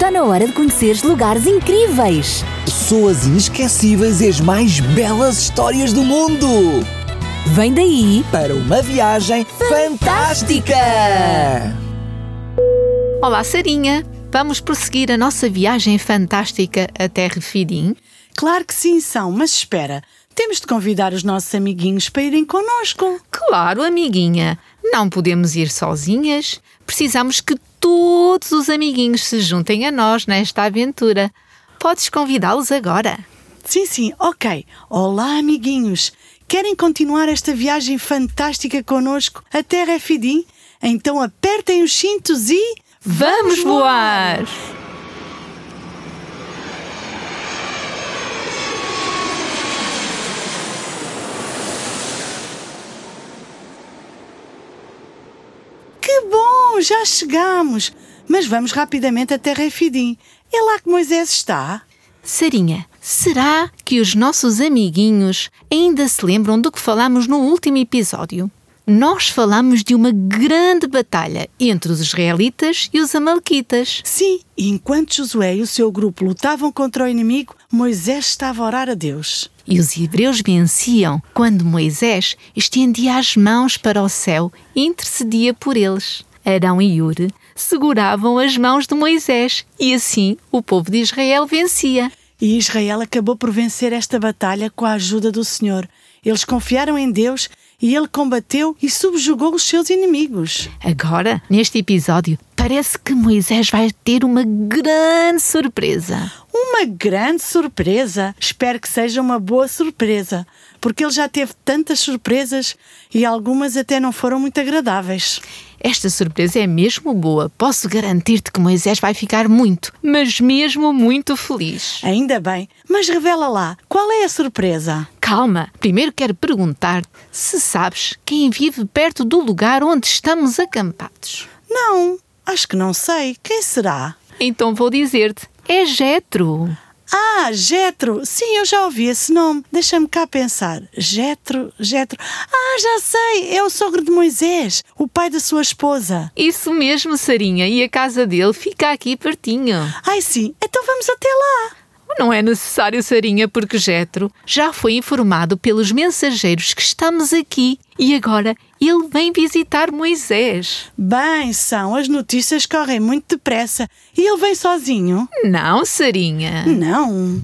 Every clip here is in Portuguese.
Está na hora de conheceres lugares incríveis. Pessoas inesquecíveis e as mais belas histórias do mundo. Vem daí Para uma viagem fantástica! Olá, Sarinha! Vamos prosseguir a nossa viagem fantástica até Refidim? Claro que sim, são, mas espera. Temos de convidar os nossos amiguinhos para irem connosco. Claro, amiguinha! Não podemos ir sozinhas. Precisamos que todos os amiguinhos se juntem a nós nesta aventura. Podes convidá-los agora. Sim, sim, ok. Olá, amiguinhos. Querem continuar esta viagem fantástica connosco até Refidim? Então apertem os cintos e. Vamos voar! Que já chegamos. Mas vamos rapidamente até Refidim. É lá que Moisés está? Sarinha, será que os nossos amiguinhos ainda se lembram do que falamos no último episódio? Nós falamos de uma grande batalha entre os israelitas e os amalequitas. Sim, e enquanto Josué e o seu grupo lutavam contra o inimigo, Moisés estava a orar a Deus. E os hebreus venciam quando Moisés estendia as mãos para o céu e intercedia por eles. Arão e Uri seguravam as mãos de Moisés e assim o povo de Israel vencia. E Israel acabou por vencer esta batalha com a ajuda do Senhor. Eles confiaram em Deus e ele combateu e subjugou os seus inimigos. Agora, neste episódio, parece que Moisés vai ter uma grande surpresa. Uma grande surpresa. Espero que seja uma boa surpresa, porque ele já teve tantas surpresas e algumas até não foram muito agradáveis. Esta surpresa é mesmo boa. Posso garantir-te que Moisés vai ficar muito, mas mesmo muito feliz. Ainda bem, mas revela lá, qual é a surpresa? Calma, primeiro quero perguntar se sabes quem vive perto do lugar onde estamos acampados. Não, acho que não sei. Quem será? Então vou dizer-te: é Jetro. Ah, Jetro. Sim, eu já ouvi esse nome. Deixa-me cá pensar. Jetro, Jetro. Ah, já sei. É o sogro de Moisés, o pai da sua esposa. Isso mesmo, Sarinha, e a casa dele fica aqui pertinho. Ai, sim. Então vamos até lá. Não é necessário, Sarinha, porque Jetro já foi informado pelos mensageiros que estamos aqui e agora ele vem visitar Moisés. Bem, são. As notícias correm muito depressa. E ele vem sozinho? Não, Sarinha. Não.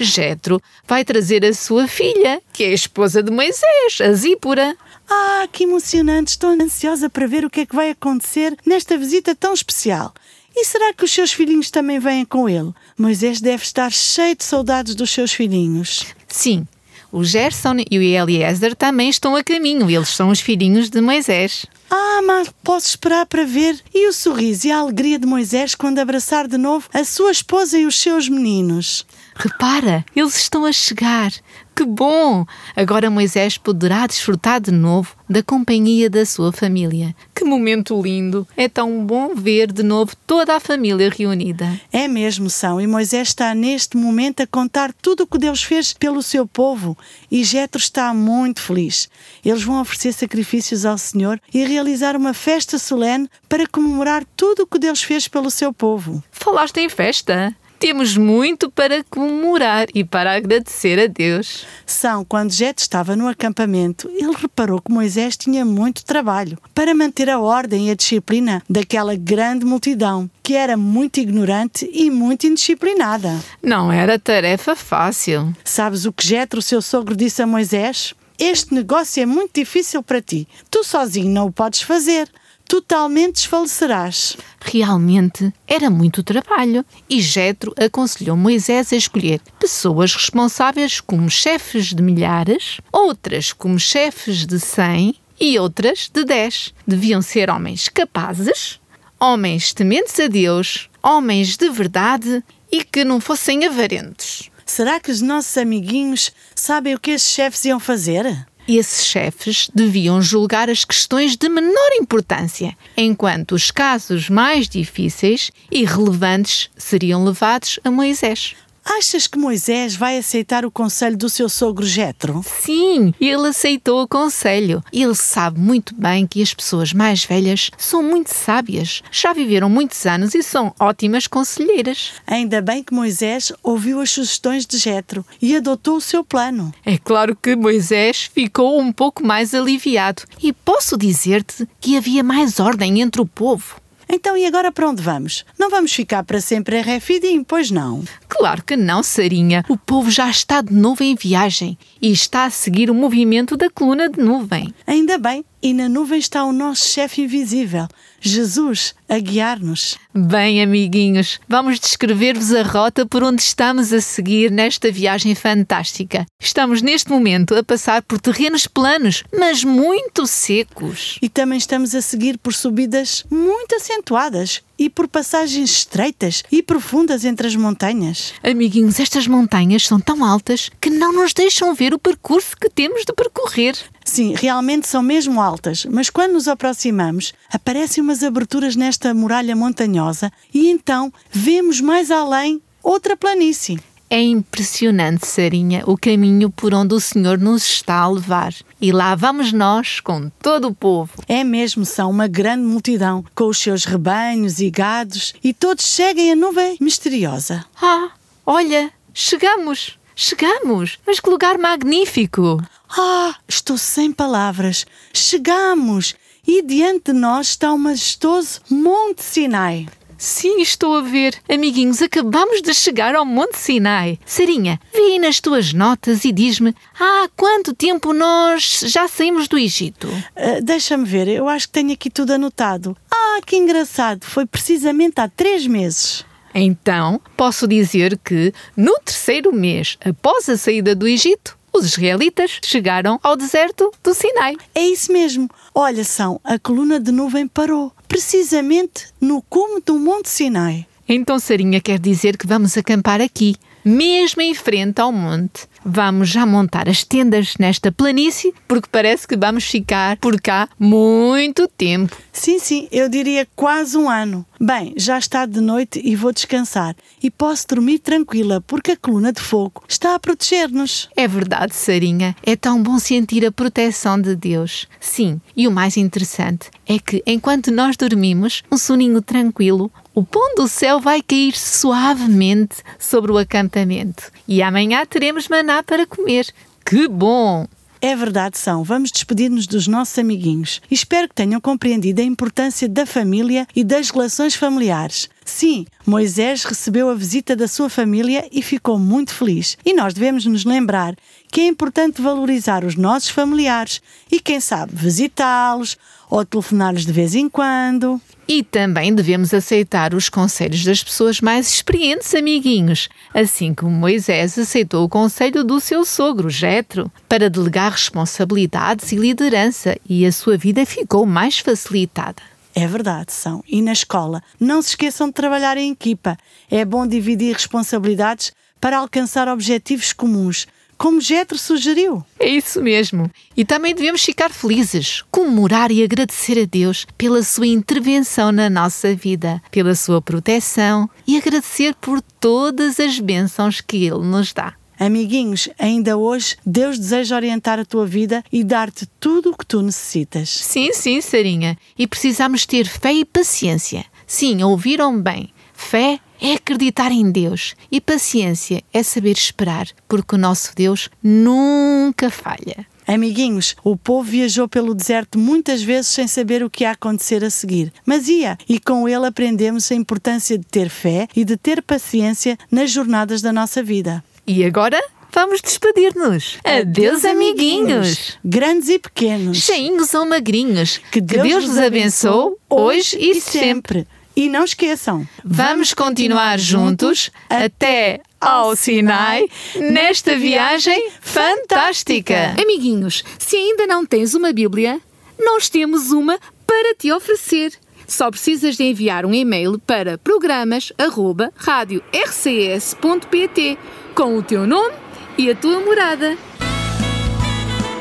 Jetro vai trazer a sua filha, que é a esposa de Moisés, a Zípora. Ah, que emocionante. Estou ansiosa para ver o que é que vai acontecer nesta visita tão especial. E será que os seus filhinhos também vêm com ele? Moisés deve estar cheio de saudades dos seus filhinhos. Sim, o Gerson e o Eliezer também estão a caminho. Eles são os filhinhos de Moisés. Ah, mas posso esperar para ver. E o sorriso e a alegria de Moisés quando abraçar de novo a sua esposa e os seus meninos. Repara, eles estão a chegar. Que bom! Agora Moisés poderá desfrutar de novo da companhia da sua família. Que momento lindo! É tão bom ver de novo toda a família reunida. É mesmo, são. E Moisés está neste momento a contar tudo o que Deus fez pelo seu povo. E Jetro está muito feliz. Eles vão oferecer sacrifícios ao Senhor e realizar uma festa solene para comemorar tudo o que Deus fez pelo seu povo. Falaste em festa? Temos muito para comemorar e para agradecer a Deus. São, quando Jetro estava no acampamento, ele reparou que Moisés tinha muito trabalho para manter a ordem e a disciplina daquela grande multidão, que era muito ignorante e muito indisciplinada. Não era tarefa fácil. Sabes o que Jetro, seu sogro, disse a Moisés? Este negócio é muito difícil para ti. Tu sozinho não o podes fazer. Totalmente desfalecerás. Realmente era muito trabalho e Jetro aconselhou Moisés a escolher pessoas responsáveis como chefes de milhares, outras como chefes de cem e outras de dez. Deviam ser homens capazes, homens tementes a Deus, homens de verdade e que não fossem avarentos. Será que os nossos amiguinhos sabem o que esses chefes iam fazer? Esses chefes deviam julgar as questões de menor importância, enquanto os casos mais difíceis e relevantes seriam levados a Moisés. Achas que Moisés vai aceitar o conselho do seu sogro Jetro? Sim, ele aceitou o conselho. Ele sabe muito bem que as pessoas mais velhas são muito sábias, já viveram muitos anos e são ótimas conselheiras. Ainda bem que Moisés ouviu as sugestões de Jetro e adotou o seu plano. É claro que Moisés ficou um pouco mais aliviado e posso dizer-te que havia mais ordem entre o povo. Então, e agora para onde vamos? Não vamos ficar para sempre em Refidim, pois não? Claro que não, Sarinha. O povo já está de novo em viagem e está a seguir o movimento da coluna de nuvem. Ainda bem. E na nuvem está o nosso chefe invisível, Jesus, a guiar-nos. Bem, amiguinhos, vamos descrever-vos a rota por onde estamos a seguir nesta viagem fantástica. Estamos neste momento a passar por terrenos planos, mas muito secos. E também estamos a seguir por subidas muito acentuadas e por passagens estreitas e profundas entre as montanhas. Amiguinhos, estas montanhas são tão altas que não nos deixam ver o percurso que temos de percorrer. Sim, realmente são mesmo altas, mas quando nos aproximamos, aparecem umas aberturas nesta muralha montanhosa e então vemos mais além outra planície. É impressionante, Sarinha, o caminho por onde o Senhor nos está a levar. E lá vamos nós com todo o povo. É mesmo, são uma grande multidão, com os seus rebanhos e gados, e todos seguem a nuvem misteriosa. Ah, olha, chegamos! Chegamos! Mas que lugar magnífico! Ah, estou sem palavras. Chegamos! E diante de nós está o majestoso Monte Sinai. Sim, estou a ver. Amiguinhos, acabamos de chegar ao Monte Sinai. Sarinha, vê aí nas tuas notas e diz-me há quanto tempo nós já saímos do Egito? Uh, Deixa-me ver, eu acho que tenho aqui tudo anotado. Ah, que engraçado! Foi precisamente há três meses. Então, posso dizer que no terceiro mês após a saída do Egito, os israelitas chegaram ao deserto do Sinai. É isso mesmo. Olha, são, a coluna de nuvem parou, precisamente no cume do Monte Sinai. Então, Sarinha quer dizer que vamos acampar aqui, mesmo em frente ao monte. Vamos já montar as tendas nesta planície, porque parece que vamos ficar por cá muito tempo. Sim, sim, eu diria quase um ano. Bem, já está de noite e vou descansar. E posso dormir tranquila, porque a coluna de fogo está a proteger-nos. É verdade, Sarinha. É tão bom sentir a proteção de Deus. Sim, e o mais interessante é que enquanto nós dormimos, um soninho tranquilo, o pão do céu vai cair suavemente sobre o acampamento. E amanhã teremos maná para comer. Que bom! É verdade, são. Vamos despedir-nos dos nossos amiguinhos. Espero que tenham compreendido a importância da família e das relações familiares. Sim, Moisés recebeu a visita da sua família e ficou muito feliz. E nós devemos nos lembrar que é importante valorizar os nossos familiares e, quem sabe, visitá-los ou telefonar-lhes de vez em quando. E também devemos aceitar os conselhos das pessoas mais experientes, amiguinhos, assim como Moisés aceitou o conselho do seu sogro, Jetro, para delegar responsabilidades e liderança, e a sua vida ficou mais facilitada. É verdade, são. E na escola, não se esqueçam de trabalhar em equipa. É bom dividir responsabilidades para alcançar objetivos comuns, como Jetro sugeriu. É isso mesmo. E também devemos ficar felizes, comemorar e agradecer a Deus pela sua intervenção na nossa vida, pela sua proteção e agradecer por todas as bênçãos que Ele nos dá. Amiguinhos, ainda hoje Deus deseja orientar a tua vida e dar-te tudo o que tu necessitas. Sim, sim, Sarinha. E precisamos ter fé e paciência. Sim, ouviram bem. Fé é acreditar em Deus e paciência é saber esperar, porque o nosso Deus nunca falha. Amiguinhos, o povo viajou pelo deserto muitas vezes sem saber o que ia acontecer a seguir, mas ia, e com ele aprendemos a importância de ter fé e de ter paciência nas jornadas da nossa vida. E agora vamos despedir-nos. Adeus, amiguinhos. Grandes e pequenos. Cheinhos ou magrinhos. Que Deus, que Deus nos abençoe hoje e sempre. E não esqueçam, vamos continuar juntos até ao Sinai nesta viagem fantástica. Amiguinhos, se ainda não tens uma Bíblia, nós temos uma para te oferecer. Só precisas de enviar um e-mail para programas@radiorcs.pt com o teu nome e a tua morada.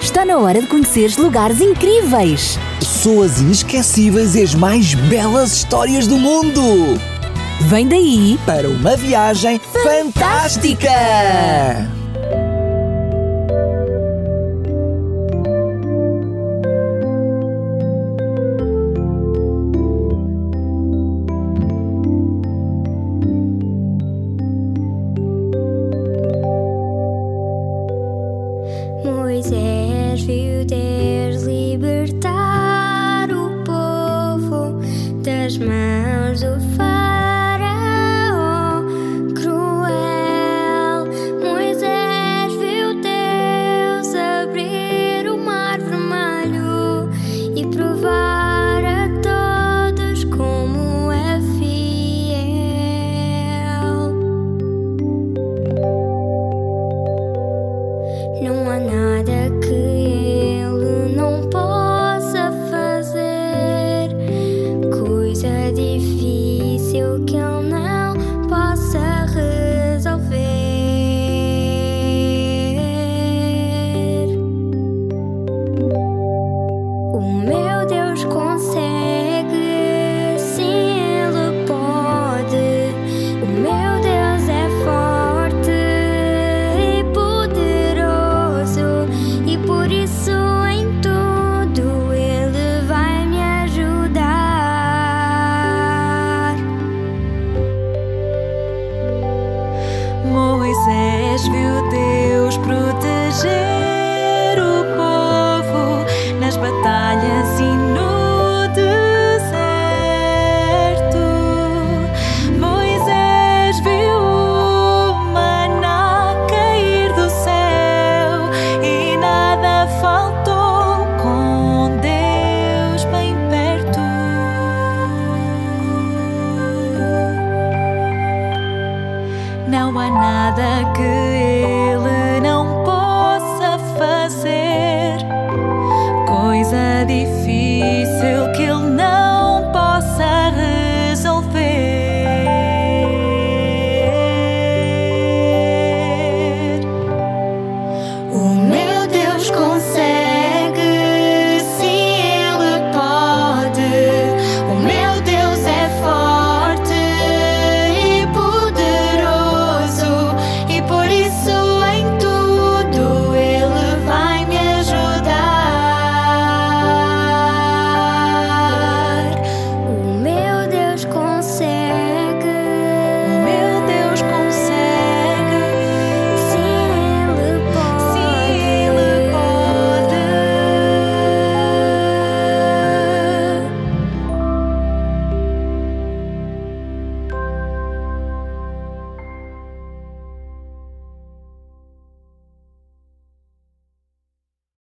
Está na hora de conheceres lugares incríveis. Pessoas inesquecíveis e as mais belas histórias do mundo. Vem daí para uma viagem fantástica! Moisés Moisés viu Deus proteger o povo nas batalhas e